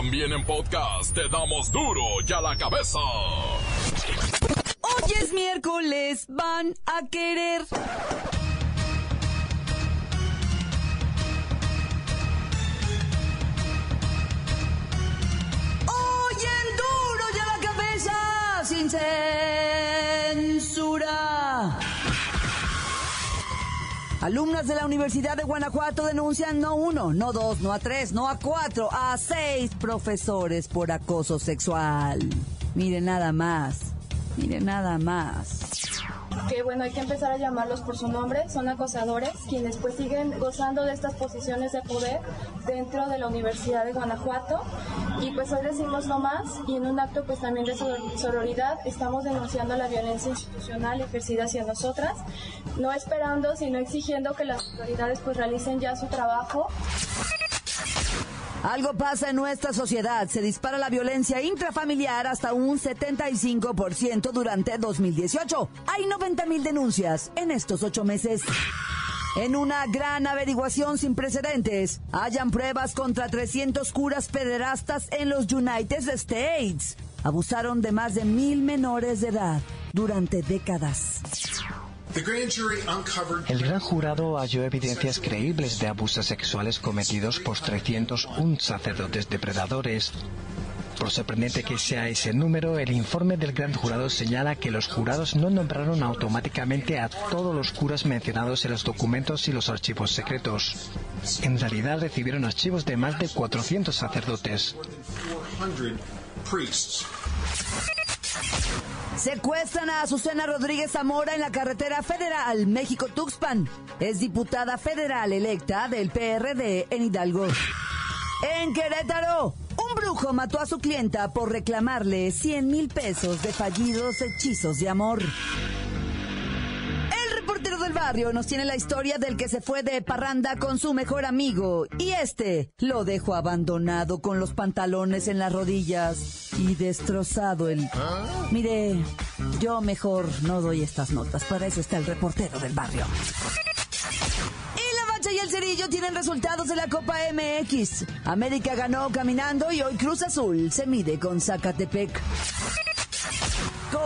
También en podcast te damos duro y a la cabeza. Hoy es miércoles, van a querer. Alumnas de la Universidad de Guanajuato denuncian no uno, no dos, no a tres, no a cuatro, a seis profesores por acoso sexual. Miren nada más, miren nada más. Que bueno, hay que empezar a llamarlos por su nombre, son acosadores, quienes pues siguen gozando de estas posiciones de poder dentro de la Universidad de Guanajuato. Y pues hoy decimos no más y en un acto pues también de sor- sororidad estamos denunciando la violencia institucional ejercida hacia nosotras, no esperando sino exigiendo que las autoridades pues realicen ya su trabajo Algo pasa en nuestra sociedad. Se dispara la violencia intrafamiliar hasta un 75% durante 2018. Hay 90 mil denuncias en estos ocho meses. En una gran averiguación sin precedentes, hayan pruebas contra 300 curas pederastas en los United States. Abusaron de más de mil menores de edad durante décadas. The grand jury uncovered El gran jurado halló evidencias creíbles de abusos sexuales cometidos por 301 sacerdotes depredadores. Por sorprendente que sea ese número, el informe del gran jurado señala que los jurados no nombraron automáticamente a todos los curas mencionados en los documentos y los archivos secretos. En realidad recibieron archivos de más de 400 sacerdotes. 400 priests. Secuestran a Azucena Rodríguez Zamora en la carretera federal México-Tuxpan. Es diputada federal electa del PRD en Hidalgo. En Querétaro, un brujo mató a su clienta por reclamarle 100 mil pesos de fallidos hechizos de amor. Del barrio nos tiene la historia del que se fue de parranda con su mejor amigo y este lo dejó abandonado con los pantalones en las rodillas y destrozado el... Mire, yo mejor no doy estas notas, para eso está el reportero del barrio. Y la Bacha y el Cerillo tienen resultados de la Copa MX. América ganó caminando y hoy Cruz Azul se mide con Zacatepec.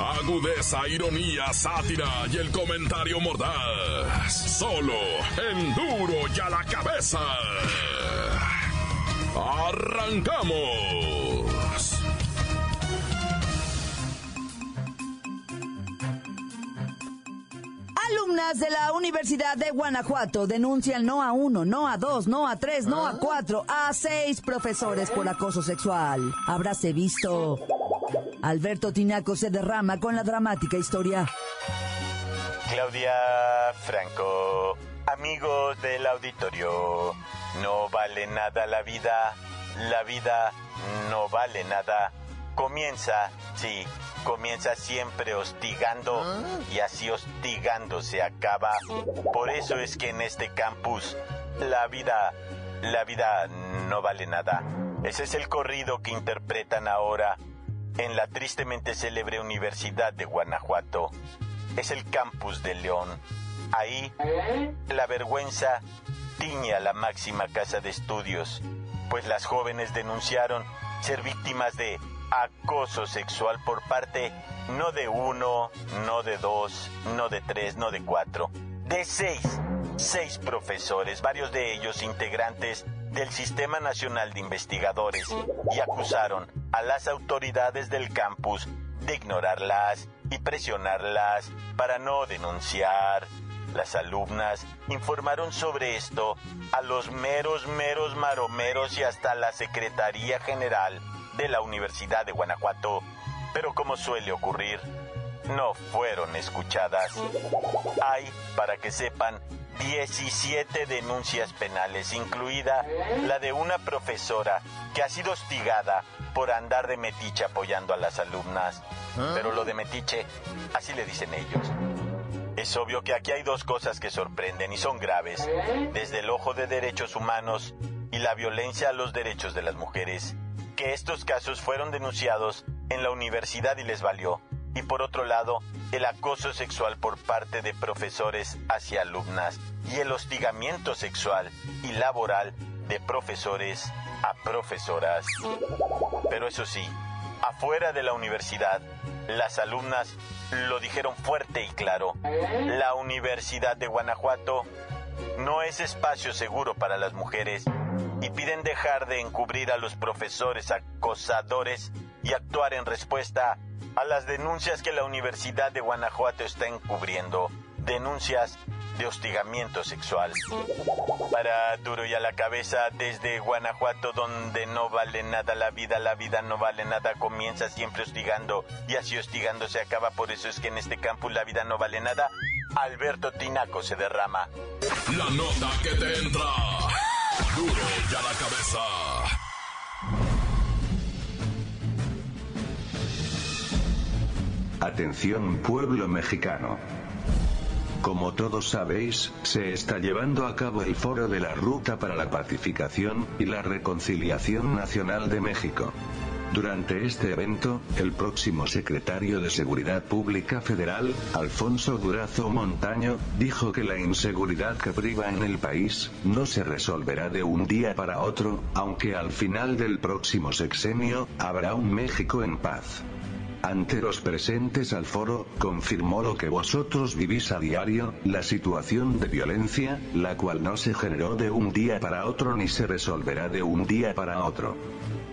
Agudeza, ironía, sátira y el comentario mordaz. Solo en duro y a la cabeza. ¡Arrancamos! Alumnas de la Universidad de Guanajuato denuncian no a uno, no a dos, no a tres, no a cuatro, a seis profesores por acoso sexual. Habráse visto. Alberto Tinaco se derrama con la dramática historia. Claudia Franco, amigos del auditorio, no vale nada la vida, la vida no vale nada. Comienza, sí, comienza siempre hostigando y así hostigando se acaba. Por eso es que en este campus la vida, la vida no vale nada. Ese es el corrido que interpretan ahora en la tristemente célebre Universidad de Guanajuato. Es el campus de León. Ahí, la vergüenza tiñe a la máxima casa de estudios, pues las jóvenes denunciaron ser víctimas de acoso sexual por parte no de uno, no de dos, no de tres, no de cuatro, de seis, seis profesores, varios de ellos integrantes del Sistema Nacional de Investigadores, y acusaron a las autoridades del campus de ignorarlas y presionarlas para no denunciar. Las alumnas informaron sobre esto a los meros, meros maromeros y hasta la Secretaría General de la Universidad de Guanajuato, pero como suele ocurrir, no fueron escuchadas. Hay, para que sepan, 17 denuncias penales, incluida la de una profesora que ha sido hostigada por andar de metiche apoyando a las alumnas. Pero lo de metiche, así le dicen ellos. Es obvio que aquí hay dos cosas que sorprenden y son graves, desde el ojo de derechos humanos y la violencia a los derechos de las mujeres, que estos casos fueron denunciados en la universidad y les valió, y por otro lado, el acoso sexual por parte de profesores hacia alumnas y el hostigamiento sexual y laboral de profesores a profesoras. Pero eso sí, afuera de la universidad, las alumnas lo dijeron fuerte y claro. La Universidad de Guanajuato no es espacio seguro para las mujeres y piden dejar de encubrir a los profesores acosadores y actuar en respuesta las denuncias que la Universidad de Guanajuato está encubriendo. Denuncias de hostigamiento sexual. Para duro y a la cabeza, desde Guanajuato, donde no vale nada la vida, la vida no vale nada, comienza siempre hostigando y así hostigando se acaba. Por eso es que en este campus la vida no vale nada. Alberto Tinaco se derrama. La nota que te entra. Duro y a la cabeza. Atención pueblo mexicano. Como todos sabéis, se está llevando a cabo el foro de la Ruta para la Pacificación y la Reconciliación Nacional de México. Durante este evento, el próximo secretario de Seguridad Pública Federal, Alfonso Durazo Montaño, dijo que la inseguridad que priva en el país, no se resolverá de un día para otro, aunque al final del próximo sexenio, habrá un México en paz. Ante los presentes al foro, confirmó lo que vosotros vivís a diario, la situación de violencia, la cual no se generó de un día para otro ni se resolverá de un día para otro.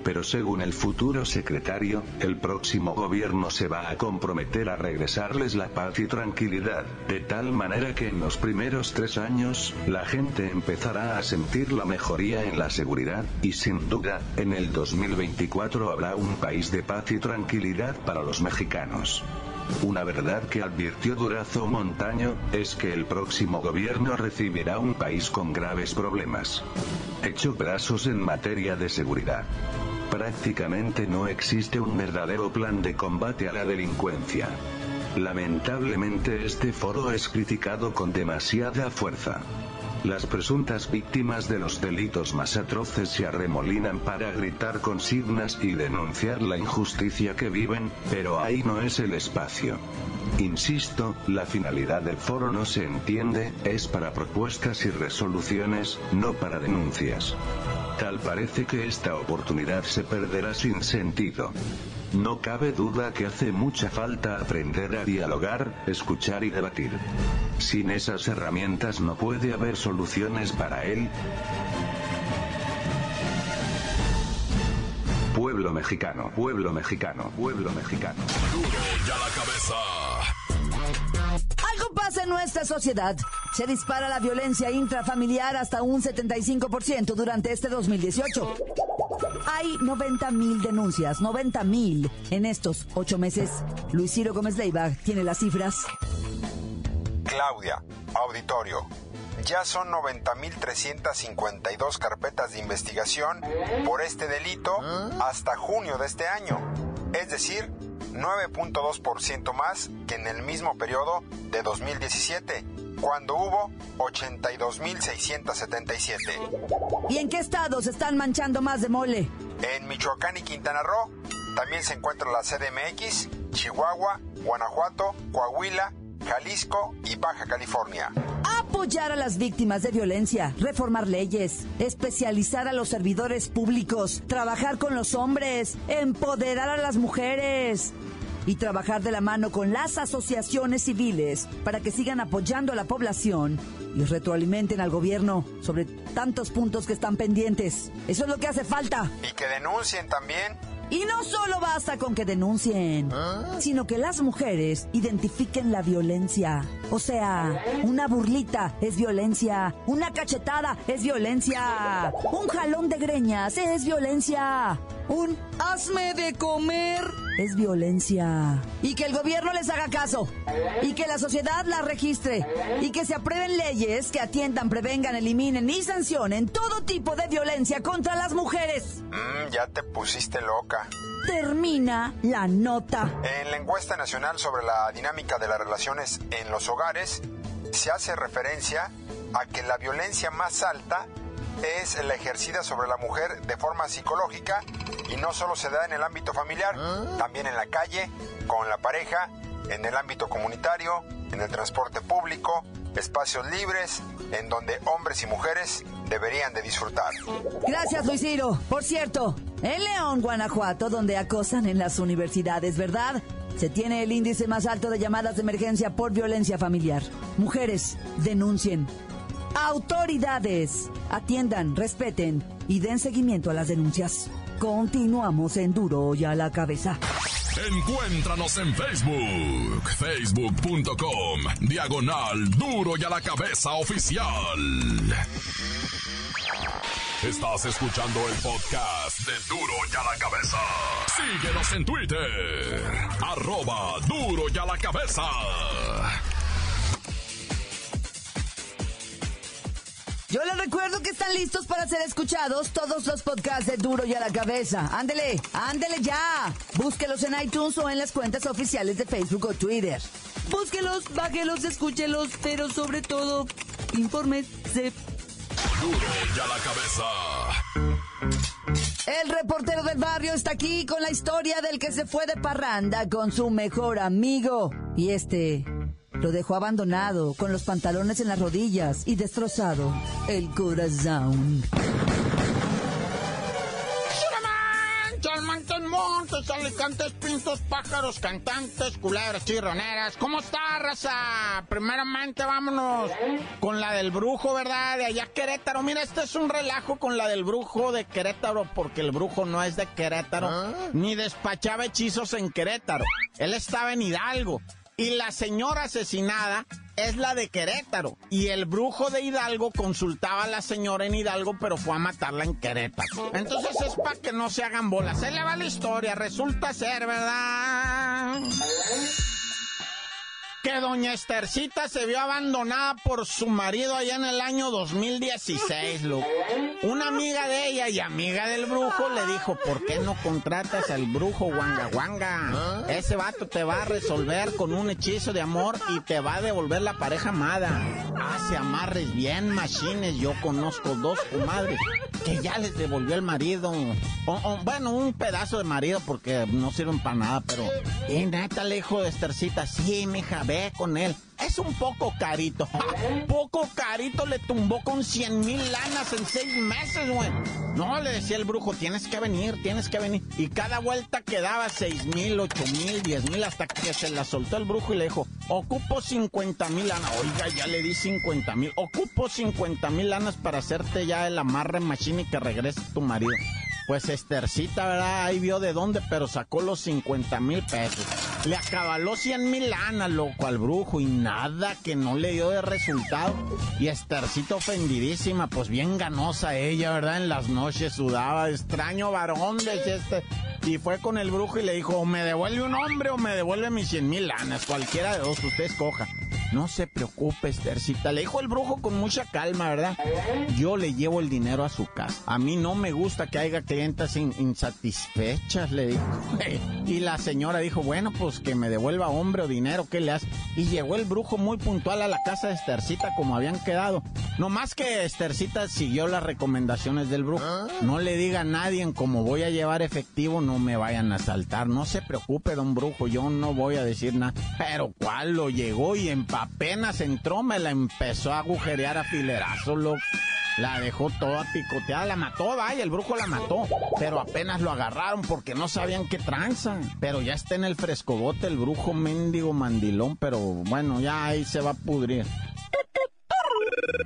Pero según el futuro secretario, el próximo gobierno se va a comprometer a regresarles la paz y tranquilidad, de tal manera que en los primeros tres años, la gente empezará a sentir la mejoría en la seguridad, y sin duda, en el 2024 habrá un país de paz y tranquilidad para los mexicanos. Una verdad que advirtió Durazo Montaño, es que el próximo gobierno recibirá un país con graves problemas. Hecho brazos en materia de seguridad. Prácticamente no existe un verdadero plan de combate a la delincuencia. Lamentablemente este foro es criticado con demasiada fuerza. Las presuntas víctimas de los delitos más atroces se arremolinan para gritar consignas y denunciar la injusticia que viven, pero ahí no es el espacio. Insisto, la finalidad del foro no se entiende, es para propuestas y resoluciones, no para denuncias. Tal parece que esta oportunidad se perderá sin sentido. No cabe duda que hace mucha falta aprender a dialogar, escuchar y debatir. Sin esas herramientas no puede haber soluciones para él. Pueblo mexicano, pueblo mexicano, pueblo mexicano. Duro y a la cabeza. En nuestra sociedad. Se dispara la violencia intrafamiliar hasta un 75% durante este 2018. Hay 90 mil denuncias, 90 mil en estos ocho meses. Luis Ciro Gómez Leiva tiene las cifras. Claudia, auditorio. Ya son 90.352 carpetas de investigación por este delito hasta junio de este año. Es decir, 9.2% más que en el mismo periodo de 2017, cuando hubo 82.677. ¿Y en qué estados están manchando más de mole? En Michoacán y Quintana Roo también se encuentra la CDMX, Chihuahua, Guanajuato, Coahuila, Jalisco y Baja California. Apoyar a las víctimas de violencia, reformar leyes, especializar a los servidores públicos, trabajar con los hombres, empoderar a las mujeres y trabajar de la mano con las asociaciones civiles para que sigan apoyando a la población y retroalimenten al gobierno sobre tantos puntos que están pendientes. Eso es lo que hace falta. Y que denuncien también. Y no solo basta con que denuncien, sino que las mujeres identifiquen la violencia. O sea, una burlita es violencia, una cachetada es violencia, un jalón de greñas es violencia, un hazme de comer es violencia. Y que el gobierno les haga caso. Y que la sociedad la registre. Y que se aprueben leyes que atiendan, prevengan, eliminen y sancionen todo tipo de violencia contra las mujeres. Mm, ya te pusiste loca. Termina la nota. En la encuesta nacional sobre la dinámica de las relaciones en los hogares, se hace referencia a que la violencia más alta es la ejercida sobre la mujer de forma psicológica y no solo se da en el ámbito familiar, también en la calle, con la pareja, en el ámbito comunitario, en el transporte público, espacios libres, en donde hombres y mujeres deberían de disfrutar. Gracias, Luis Ciro. Por cierto, en León, Guanajuato, donde acosan en las universidades, ¿verdad? Se tiene el índice más alto de llamadas de emergencia por violencia familiar. Mujeres, denuncien. Autoridades, atiendan, respeten y den seguimiento a las denuncias. Continuamos en Duro y a la cabeza. Encuéntranos en Facebook, facebook.com, diagonal Duro y a la cabeza oficial. Estás escuchando el podcast de Duro y a la cabeza. Síguenos en Twitter, arroba Duro y a la cabeza. Yo les recuerdo que están listos para ser escuchados todos los podcasts de Duro y a la cabeza. Ándele, ándele ya. Búsquelos en iTunes o en las cuentas oficiales de Facebook o Twitter. Búsquelos, bájelos, escúchelos, pero sobre todo, infórmese. Duro y a la cabeza. El reportero del barrio está aquí con la historia del que se fue de parranda con su mejor amigo. Y este lo dejó abandonado, con los pantalones en las rodillas y destrozado el corazón. Montes, montes, alicantes, pintos, pájaros, cantantes, culebras, chirroneras. ¿Cómo está, raza? Primeramente, vámonos con la del brujo, ¿verdad? De allá Querétaro. Mira, este es un relajo con la del brujo de Querétaro, porque el brujo no es de Querétaro, ni despachaba hechizos en Querétaro. Él estaba en Hidalgo. Y la señora asesinada es la de Querétaro. Y el brujo de Hidalgo consultaba a la señora en Hidalgo, pero fue a matarla en Querétaro. Entonces es para que no se hagan bolas. Se le va la historia. Resulta ser, ¿verdad? Que doña Estercita se vio abandonada por su marido allá en el año 2016, loco. Una amiga de ella y amiga del brujo le dijo, ¿por qué no contratas al brujo Wanga Wanga? Ese vato te va a resolver con un hechizo de amor y te va a devolver la pareja amada. Hace amarres bien machines, yo conozco dos comadres que ya les devolvió el marido. bueno, un pedazo de marido porque no sirven para nada, pero... Y neta, le dijo de Estercita, sí, mija, ve con él. Es un poco carito. Poco carito le tumbó con 100 mil lanas en seis meses, güey. No, le decía el brujo, tienes que venir, tienes que venir. Y cada vuelta quedaba seis mil, ocho mil, diez mil, hasta que se la soltó el brujo y le dijo, ocupo 50 mil lanas. Oiga, ya le di 50 mil. Ocupo 50 mil lanas para hacerte ya el amarre machine y que regrese tu marido. Pues Estercita, ¿verdad? Ahí vio de dónde, pero sacó los 50 mil pesos. Le acabaló 100 mil lanas, loco, al brujo y nada que no le dio de resultado. Y Estercita ofendidísima, pues bien ganosa ella, ¿verdad? En las noches sudaba, extraño varón, decía este. Y fue con el brujo y le dijo, o me devuelve un hombre o me devuelve mis 100 mil lanas, cualquiera de dos, usted escoja. No se preocupe, Estercita. Le dijo el brujo con mucha calma, ¿verdad? Yo le llevo el dinero a su casa. A mí no me gusta que haya clientas insatisfechas, le dijo. y la señora dijo, bueno, pues que me devuelva hombre o dinero, ¿qué le hace? Y llegó el brujo muy puntual a la casa de Estercita como habían quedado. No más que Estercita siguió las recomendaciones del brujo. No le diga a nadie en cómo voy a llevar efectivo, no me vayan a saltar. No se preocupe, don brujo, yo no voy a decir nada. Pero cuál lo llegó y en apenas entró me la empezó a agujerear a filerazo, loco. La dejó toda picoteada, la mató, vaya, el brujo la mató. Pero apenas lo agarraron porque no sabían qué tranza. Pero ya está en el frescobote el brujo mendigo mandilón, pero bueno, ya ahí se va a pudrir.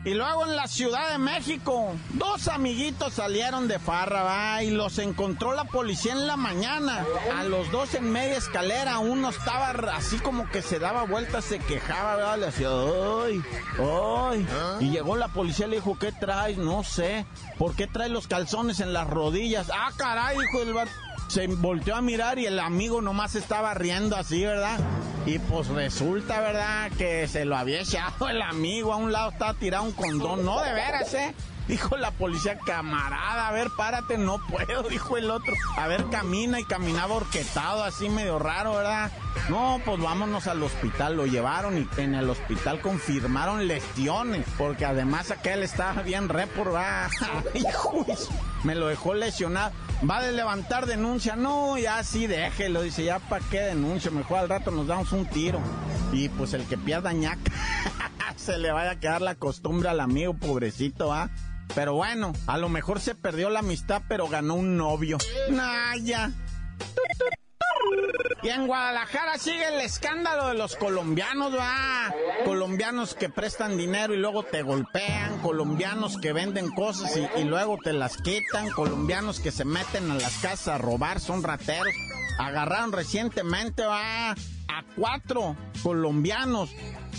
Y luego en la Ciudad de México, dos amiguitos salieron de farra, va, y los encontró la policía en la mañana. A los dos en media escalera, uno estaba así como que se daba vueltas, se quejaba, ¿verdad? Le hacía, ¡ay! ¡ay! Y llegó la policía y le dijo, ¿qué traes? No sé. ¿Por qué traes los calzones en las rodillas? ¡Ah, caray, hijo del bar! Se volteó a mirar y el amigo nomás estaba riendo así, ¿verdad? Y pues resulta, ¿verdad? Que se lo había echado el amigo. A un lado estaba tirado un condón. No, de veras, ¿eh? Dijo la policía, camarada, a ver, párate, no puedo, dijo el otro. A ver, camina y caminaba orquetado, así medio raro, ¿verdad? No, pues vámonos al hospital, lo llevaron y en el hospital confirmaron lesiones, porque además aquel estaba bien reprobado. Hijo, me lo dejó lesionado. Va a levantar denuncia, no, ya sí, déjelo, dice, ya para qué denuncia, mejor al rato nos damos un tiro. Y pues el que pierda ñaca, se le vaya a quedar la costumbre al amigo, pobrecito, ¿ah? Pero bueno, a lo mejor se perdió la amistad, pero ganó un novio. Naya. Y en Guadalajara sigue el escándalo de los colombianos, va. Colombianos que prestan dinero y luego te golpean, colombianos que venden cosas y, y, luego te las quitan, colombianos que se meten a las casas a robar, son rateros. Agarraron recientemente, va, a cuatro colombianos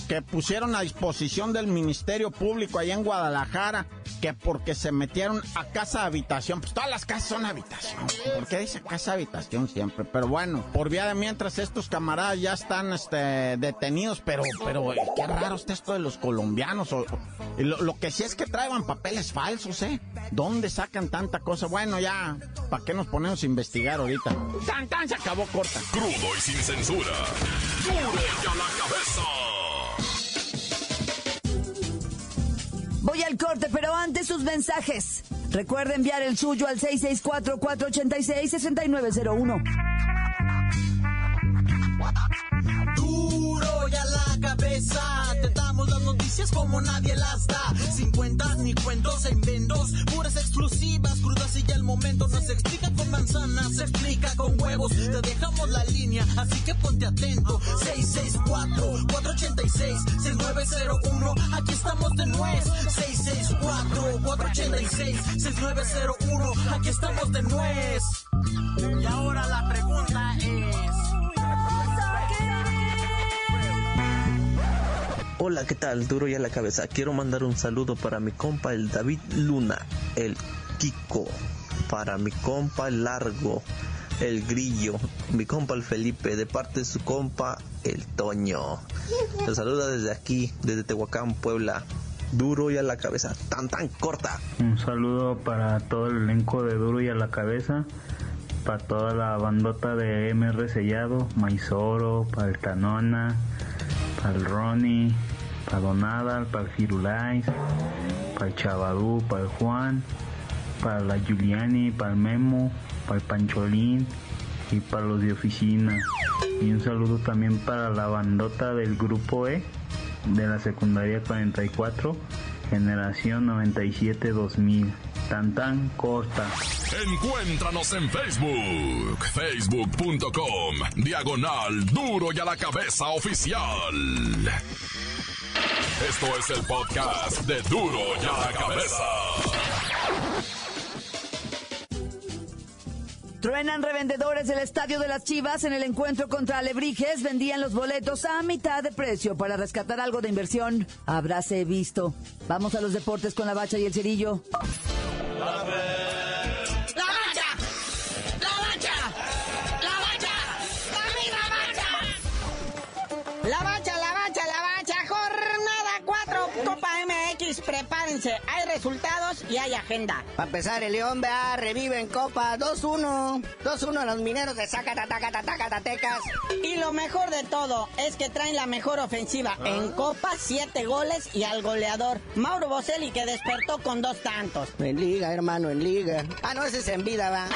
que pusieron a disposición del Ministerio Público allá en Guadalajara que porque se metieron a casa habitación, pues todas las casas son habitación. ¿Por qué dice casa habitación siempre? Pero bueno, por vía de mientras estos camaradas ya están este, detenidos, pero, pero qué raro está esto de los colombianos. O, lo, lo, que sí es que traían papeles falsos, ¿eh? ¿Dónde sacan tanta cosa? Bueno, ya, ¿para qué nos ponemos a investigar ahorita? ¡Tan, tan! Se acabó corta. Crudo y sin censura. ¡Duro y a la cabeza! Antes sus mensajes. Recuerda enviar el suyo al 664-486-6901. Duro y a la cabeza, te damos las noticias como nadie las da. Sin cuentas ni cuentos en vendos, puras exclusivas, crudas y ya el momento no se explica con manzanas, se explica con huevos. Te dejamos la línea, así que ponte atento. 664-486-6901, aquí estamos de nuez. 664-486-6901, aquí estamos de nuez. Y ahora la pregunta es... Hola, ¿qué tal? Duro y a la cabeza. Quiero mandar un saludo para mi compa el David Luna, el Kiko, para mi compa el Largo, el Grillo, mi compa el Felipe, de parte de su compa el Toño. Los saluda desde aquí, desde Tehuacán, Puebla. Duro y a la cabeza, tan tan corta. Un saludo para todo el elenco de Duro y a la cabeza, para toda la bandota de MR Sellado, Maizoro, para el Tanona, para el Ronnie, para Donada, para el Firulais, para el Chavadú, para el Juan, para la Giuliani, para el Memo, para el Pancholín y para los de oficina. Y un saludo también para la bandota del grupo E de la secundaria 44, generación 97-2000. Tan tan corta. Encuéntranos en Facebook, facebook.com, diagonal duro y a la cabeza oficial. Esto es el podcast de duro y a la cabeza. Truenan revendedores del Estadio de las Chivas en el encuentro contra Alebrijes. Vendían los boletos a mitad de precio para rescatar algo de inversión. Habráse visto. Vamos a los deportes con la bacha y el cerillo. ¡La bacha! ¡La bacha! ¡La bacha! ¡La La bacha, la bacha, la bacha. Jornada 4, Copa MX. Prepárense. Hay resultados y hay agenda. Para empezar, el León vea, revive en Copa 2-1. 2-1 a los mineros de Zacatacatacatecas. Y lo mejor de todo es que traen la mejor ofensiva. En Copa, 7 goles y al goleador. Mauro Boselli que despertó con dos tantos. En liga, hermano, en liga. Ah, no, ese es en vida, va.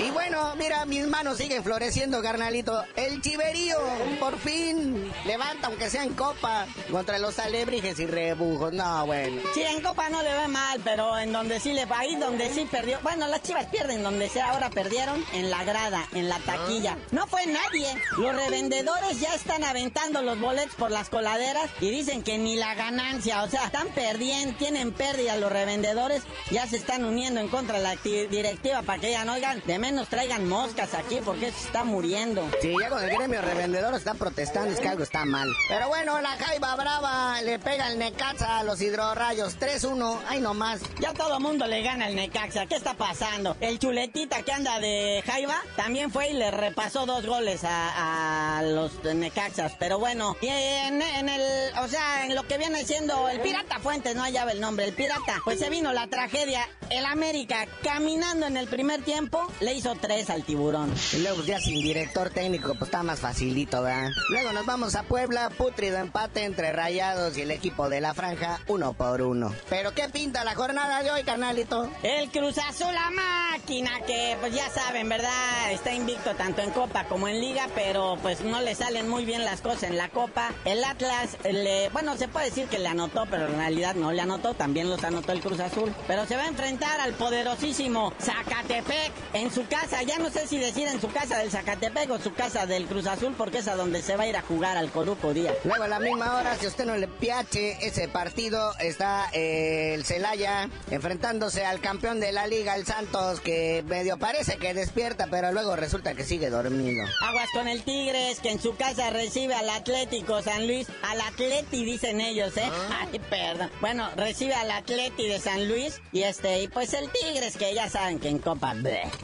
Y bueno, mira, mis manos siguen floreciendo, carnalito. El chiverío, por fin, levanta, aunque sea en copa, contra los alebrijes y rebujos. No, bueno. Sí, en copa no le ve mal, pero en donde sí le va, ahí donde sí perdió. Bueno, las chivas pierden donde sea, ahora perdieron en la grada, en la taquilla. No fue nadie. Los revendedores ya están aventando los boletos por las coladeras y dicen que ni la ganancia, o sea, están perdiendo, tienen pérdida los revendedores, ya se están uniendo en contra de la directiva para que digan, oigan, de menos traigan moscas aquí porque se está muriendo. Sí, ya con el gremio revendedor está protestando, es que algo está mal. Pero bueno, la Jaiba Brava le pega el Necaxa a los hidrorrayos 3-1, ay nomás. Ya todo mundo le gana al Necaxa, ¿qué está pasando? El chuletita que anda de Jaiba también fue y le repasó dos goles a, los Necaxas. Pero bueno, y en, en, el, o sea, en lo que viene siendo el Pirata Fuentes, no hallaba el nombre, el Pirata, pues se vino la tragedia. El América, caminando en el primer tiempo, le hizo tres al tiburón. Y luego ya sin director técnico, pues está más facilito, ¿verdad? Luego nos vamos a Puebla, putrido empate entre Rayados y el equipo de la franja, uno por uno. Pero ¿qué pinta la jornada de hoy, carnalito? El Cruz Azul, la máquina, que pues ya saben, ¿verdad? Está invicto tanto en Copa como en Liga, pero pues no le salen muy bien las cosas en la Copa. El Atlas, le, bueno, se puede decir que le anotó, pero en realidad no le anotó, también los anotó el Cruz Azul. Pero se va a enfrentar al poderosísimo Zacatepec en su casa. Ya no sé si decir en su casa del Zacatepec o su casa del Cruz Azul, porque es a donde se va a ir a jugar al Coruco Día. Luego a la misma hora, si usted no le piache ese partido, está eh, el Celaya enfrentándose al campeón de la liga, el Santos, que medio parece que despierta, pero luego resulta que sigue dormido. Aguas con el Tigres, que en su casa recibe al Atlético San Luis, al Atleti dicen ellos, ¿eh? ¿Ah? Ay, perdón. Bueno, recibe al Atleti de San Luis y este, y pues el Tigres, que ya saben que en Copa...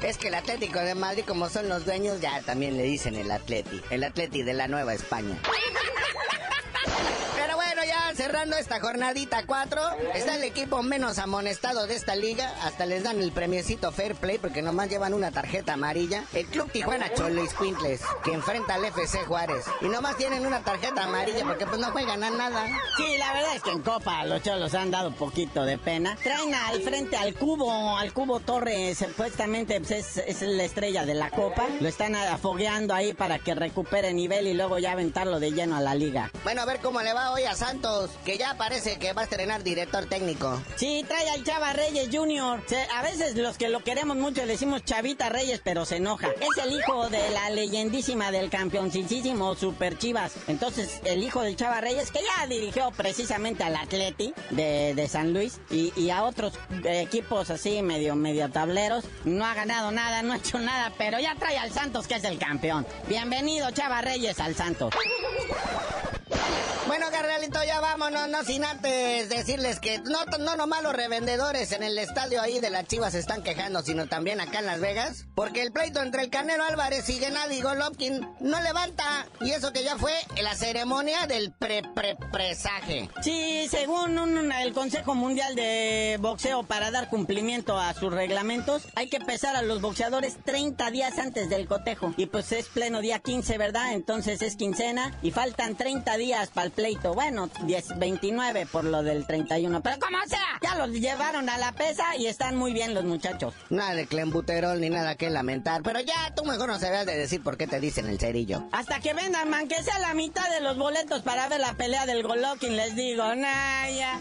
Es que el Atlético de Madrid, como son los dueños, ya también le dicen el Atleti, el Atleti de la Nueva España cerrando esta jornadita 4, está el equipo menos amonestado de esta liga. Hasta les dan el premiecito Fair Play porque nomás llevan una tarjeta amarilla. El Club Tijuana Choles Quintles, que enfrenta al FC Juárez. Y nomás tienen una tarjeta amarilla porque pues no juegan a nada. Sí, la verdad es que en Copa los cholos han dado poquito de pena. Traen al frente al Cubo, al Cubo Torres, supuestamente pues, es, es la estrella de la Copa. Lo están afogueando ahí para que recupere nivel y luego ya aventarlo de lleno a la liga. Bueno, a ver cómo le va hoy a Santos que ya parece que va a estrenar director técnico. Sí, trae al Chava Reyes Jr. a veces los que lo queremos mucho le decimos Chavita Reyes, pero se enoja. Es el hijo de la leyendísima del campeoncísimo Super Chivas. Entonces, el hijo del Chava Reyes, que ya dirigió precisamente al Atleti de, San Luis y, a otros equipos así medio, medio tableros, no ha ganado nada, no ha hecho nada, pero ya trae al Santos, que es el campeón. Bienvenido, Chava Reyes, al Santos. Bueno, carnalito, ya vámonos, no sin antes decirles que no, no nomás los revendedores en el estadio ahí de las Chivas se están quejando, sino también acá en Las Vegas, porque el pleito entre el Canelo Álvarez y Gennady Golovkin no levanta, y eso que ya fue la ceremonia del pre-pre-presaje. Sí, según el Consejo Mundial de Boxeo, para dar cumplimiento a sus reglamentos, hay que pesar a los boxeadores 30 días antes del cotejo, y pues es pleno día 15, ¿verdad? Entonces es quincena, y faltan 30 días para el pleito. Bueno, 10, 29 por lo del 31. Pero como sea, ya los llevaron a la pesa y están muy bien los muchachos. Nada de clembuterol ni nada que lamentar. Pero ya tú mejor no sabías de decir por qué te dicen el cerillo. Hasta que vendan, man, que sea la mitad de los boletos para ver la pelea del Golokin, les digo. Naya.